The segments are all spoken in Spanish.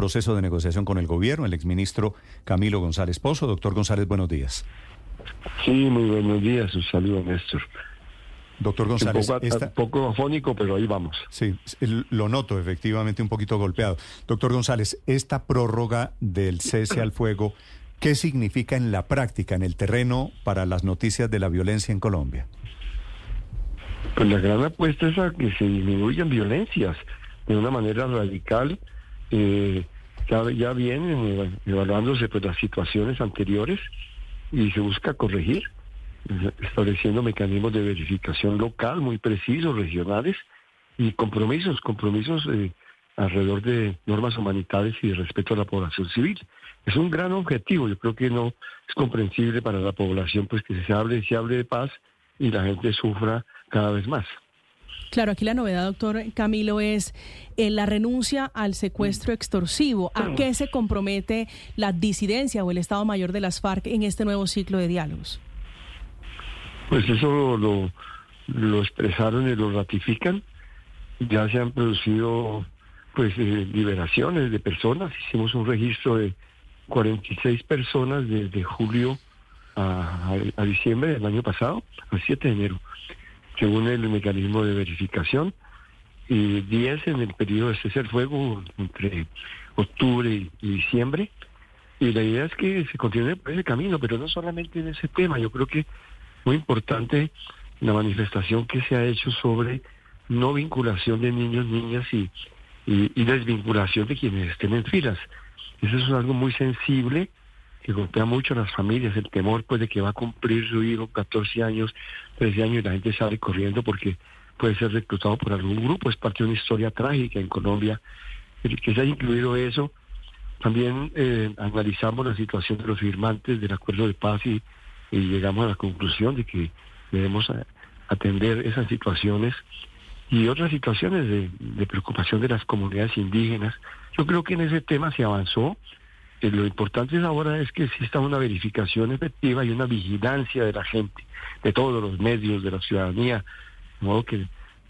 proceso de negociación con el gobierno, el exministro Camilo González Pozo. Doctor González, buenos días. Sí, muy buenos días. Un saludo, Néstor. Doctor González. Un poco, afónico, pero ahí vamos. Sí, lo noto, efectivamente, un poquito golpeado. Doctor González, esta prórroga del cese al fuego, ¿qué significa en la práctica, en el terreno, para las noticias de la violencia en Colombia? Pues la gran apuesta es a que se disminuyan violencias de una manera radical eh, ya, vienen evaluándose pues, las situaciones anteriores y se busca corregir, estableciendo mecanismos de verificación local muy precisos, regionales, y compromisos, compromisos eh, alrededor de normas humanitarias y de respeto a la población civil. Es un gran objetivo, yo creo que no es comprensible para la población pues que se hable, se hable de paz y la gente sufra cada vez más. Claro, aquí la novedad, doctor Camilo, es eh, la renuncia al secuestro extorsivo. ¿A qué se compromete la disidencia o el Estado Mayor de las FARC en este nuevo ciclo de diálogos? Pues eso lo, lo expresaron y lo ratifican. Ya se han producido pues eh, liberaciones de personas. Hicimos un registro de 46 personas desde julio a, a diciembre del año pasado, al 7 de enero según el mecanismo de verificación, y 10 en el periodo de cese al fuego entre octubre y diciembre. Y la idea es que se continúe por ese camino, pero no solamente en ese tema. Yo creo que muy importante la manifestación que se ha hecho sobre no vinculación de niños, niñas y, y, desvinculación de quienes estén en filas. Eso es algo muy sensible que golpea mucho a las familias, el temor pues de que va a cumplir su hijo 14 años, 13 años y la gente sale corriendo porque puede ser reclutado por algún grupo, es parte de una historia trágica en Colombia, que se haya incluido eso. También eh, analizamos la situación de los firmantes del acuerdo de paz y, llegamos a la conclusión de que debemos atender esas situaciones y otras situaciones de preocupación de las comunidades indígenas. Yo creo que en ese tema se avanzó, eh, lo importante ahora es que exista una verificación efectiva y una vigilancia de la gente, de todos los medios, de la ciudadanía, de modo que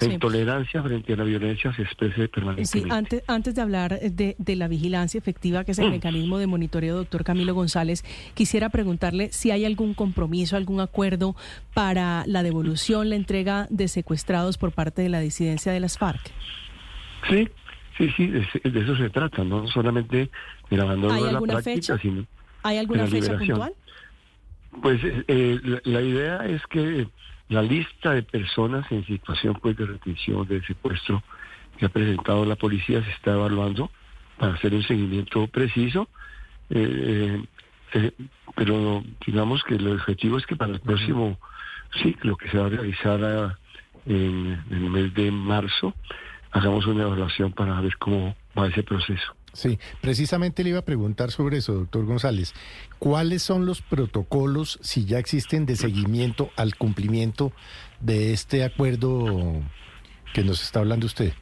la intolerancia frente a la violencia se exprese permanentemente. Sí, antes, antes de hablar de, de la vigilancia efectiva, que es el mm. mecanismo de monitoreo, doctor Camilo González, quisiera preguntarle si hay algún compromiso, algún acuerdo para la devolución, la entrega de secuestrados por parte de la disidencia de las FARC. Sí, Sí, sí, de, eso se trata, no solamente del abandono de la práctica, sino ¿Hay alguna fecha puntual? Pues eh, la, idea es que la lista de personas en situación pues, de retención, de secuestro que ha presentado la policía se está evaluando para hacer un seguimiento preciso. Eh, eh, pero digamos que el objetivo es que para el próximo ciclo que se va a realizar en el mes de marzo, hagamos una evaluación para ver cómo va ese proceso. Sí, precisamente le iba a preguntar sobre eso, doctor González. ¿Cuáles son los protocolos, si ya existen, de seguimiento al cumplimiento de este acuerdo que nos está hablando usted?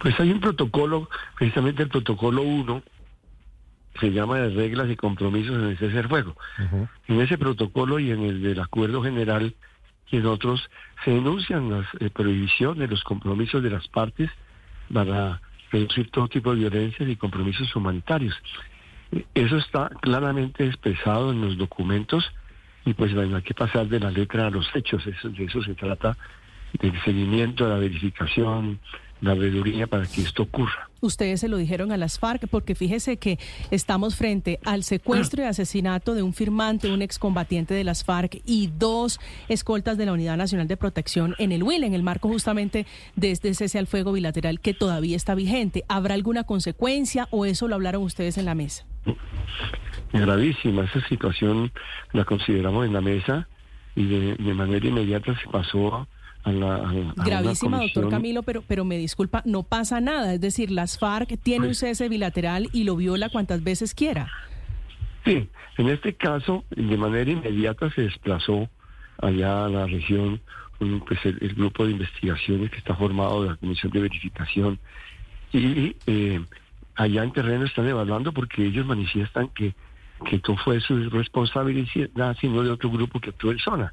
Pues hay un protocolo, precisamente el protocolo 1, se llama de reglas y compromisos en el cese fuego. En ese protocolo y en el del acuerdo general y en otros se denuncian las eh, prohibiciones, los compromisos de las partes para reducir todo tipo de violencias y compromisos humanitarios. Eso está claramente expresado en los documentos y pues bueno, hay que pasar de la letra a los hechos, eso, de eso se trata, del seguimiento, la verificación, la veeduría para que esto ocurra. Ustedes se lo dijeron a las FARC porque fíjese que estamos frente al secuestro y asesinato de un firmante, un excombatiente de las FARC y dos escoltas de la Unidad Nacional de Protección en el WIL, en el marco justamente de este cese al fuego bilateral que todavía está vigente. ¿Habrá alguna consecuencia o eso lo hablaron ustedes en la mesa? Gravísima, esa situación la consideramos en la mesa y de, manera inmediata se pasó a la... Gravísima, doctor Camilo, pero, pero me disculpa, no pasa nada. Es decir, las FARC tienen un cese bilateral y lo viola cuantas veces quiera. Sí, en este caso, de manera inmediata se desplazó allá a la región pues el, grupo de investigaciones que está formado de la Comisión de Verificación y eh, allá en terreno están evaluando porque ellos manifiestan que, que no fue su responsabilidad sino de otro grupo que actuó en zona.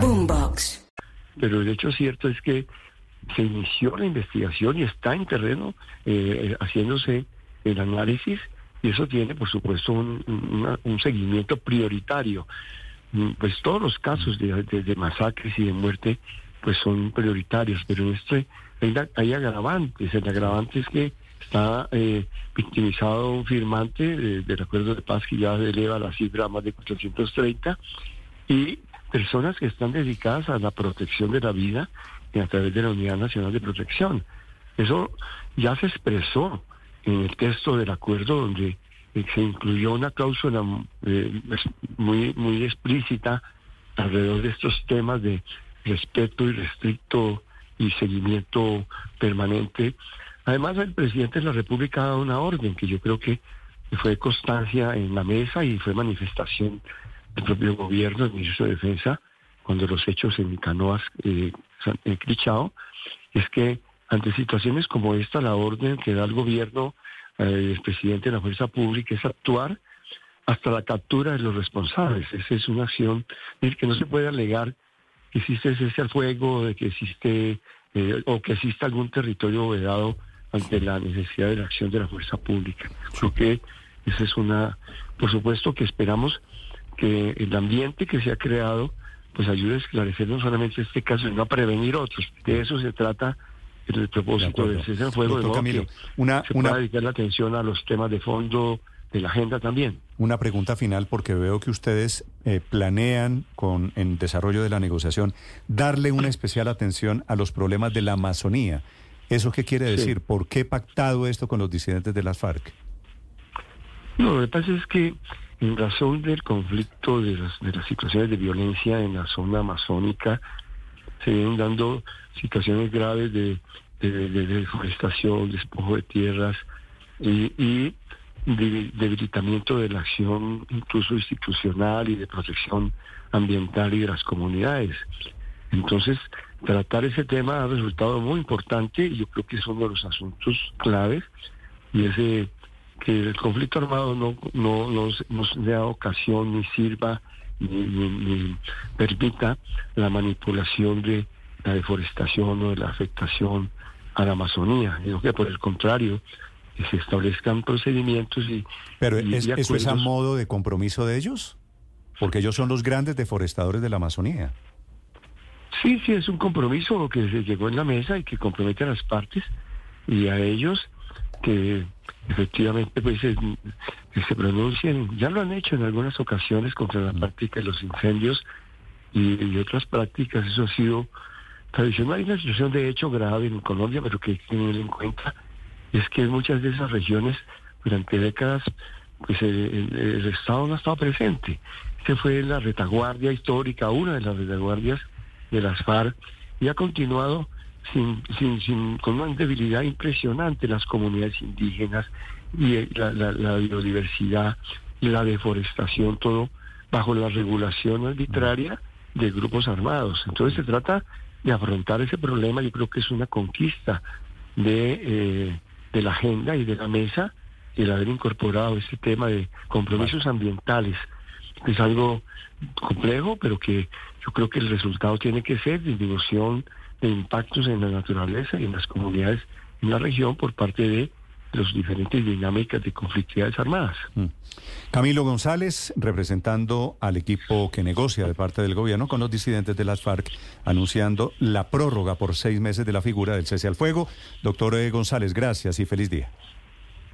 Boombox. Pero el hecho cierto es que se inició la investigación y está en terreno eh, haciéndose el análisis y eso tiene, por supuesto, un, seguimiento prioritario. Mm, pues todos los casos de, masacres y de muerte pues son prioritarios, pero este hay, agravantes. El agravante es que está eh, victimizado un firmante del acuerdo de paz que ya eleva la cifra a más de 430 y personas que están dedicadas a la protección de la vida y a través de la Unidad Nacional de Protección. Eso ya se expresó en el texto del acuerdo donde se incluyó una cláusula eh, muy, muy explícita alrededor de estos temas de respeto y restricto y seguimiento permanente. Además, el presidente de la República ha dado una orden que yo creo que fue constancia en la mesa y fue manifestación el propio gobierno, el ministro de Defensa, cuando los hechos en Canoas eh, se han es que ante situaciones como esta, la orden que da el gobierno, eh, el presidente de la fuerza pública, es actuar hasta la captura de los responsables. Esa es una acción en que no se puede alegar que existe ese al fuego, de que existe eh, o que exista algún territorio vedado ante la necesidad de la acción de la fuerza pública. Creo que esa es una, por supuesto que esperamos que el ambiente que se ha creado pues ayude a esclarecer no solamente este caso, sino a prevenir otros. De eso se trata el propósito del cese fuego, de Camilo, que una, se una... dedicar la atención a los temas de fondo de la agenda también. Una pregunta final, porque veo que ustedes eh, planean con en desarrollo de la negociación darle una especial atención a los problemas de la Amazonía. ¿Eso qué quiere decir? ¿Por qué pactado esto con los disidentes de las FARC? No, lo que pasa es que en razón del conflicto de las, de las situaciones de violencia en la zona amazónica, se vienen dando situaciones graves de, deforestación, despojo de tierras y, y de, debilitamiento de la acción incluso institucional y de protección ambiental y de las comunidades. Entonces, tratar ese tema ha resultado muy importante y yo creo que es uno de los asuntos claves y ese que el conflicto armado no, no, nos dé ocasión ni sirva ni, permita la manipulación de la deforestación o de la afectación a la Amazonía. Digo que por el contrario, que se establezcan procedimientos y... Pero es, ¿eso es a modo de compromiso de ellos? Porque ellos son los grandes deforestadores de la Amazonía. Sí, sí, es un compromiso que se llegó en la mesa y que compromete a las partes y a ellos que efectivamente pues se, se pronuncien, ya lo han hecho en algunas ocasiones contra la práctica de los incendios y, otras prácticas, eso ha sido tradicional. Hay una situación de hecho grave en Colombia, pero que hay que tener en cuenta es que en muchas de esas regiones durante décadas pues el, Estado no ha estado presente. Esta fue la retaguardia histórica, una de las retaguardias de las FARC, y ha continuado sin, sin, sin, con una debilidad impresionante las comunidades indígenas y eh, la, la, biodiversidad y la deforestación, todo bajo la regulación arbitraria de grupos armados. Entonces se trata de afrontar ese problema, yo creo que es una conquista de, eh, de la agenda y de la mesa el haber incorporado este tema de compromisos ambientales. Es algo complejo, pero que yo creo que el resultado tiene que ser disminución de impactos en la naturaleza y en las comunidades en la región por parte de las diferentes dinámicas de conflictividades armadas. Mm. Camilo González, representando al equipo que negocia de parte del gobierno con los disidentes de las FARC, anunciando la prórroga por seis meses de la figura del cese al fuego. Doctor eh, González, gracias y feliz día.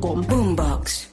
Boombox.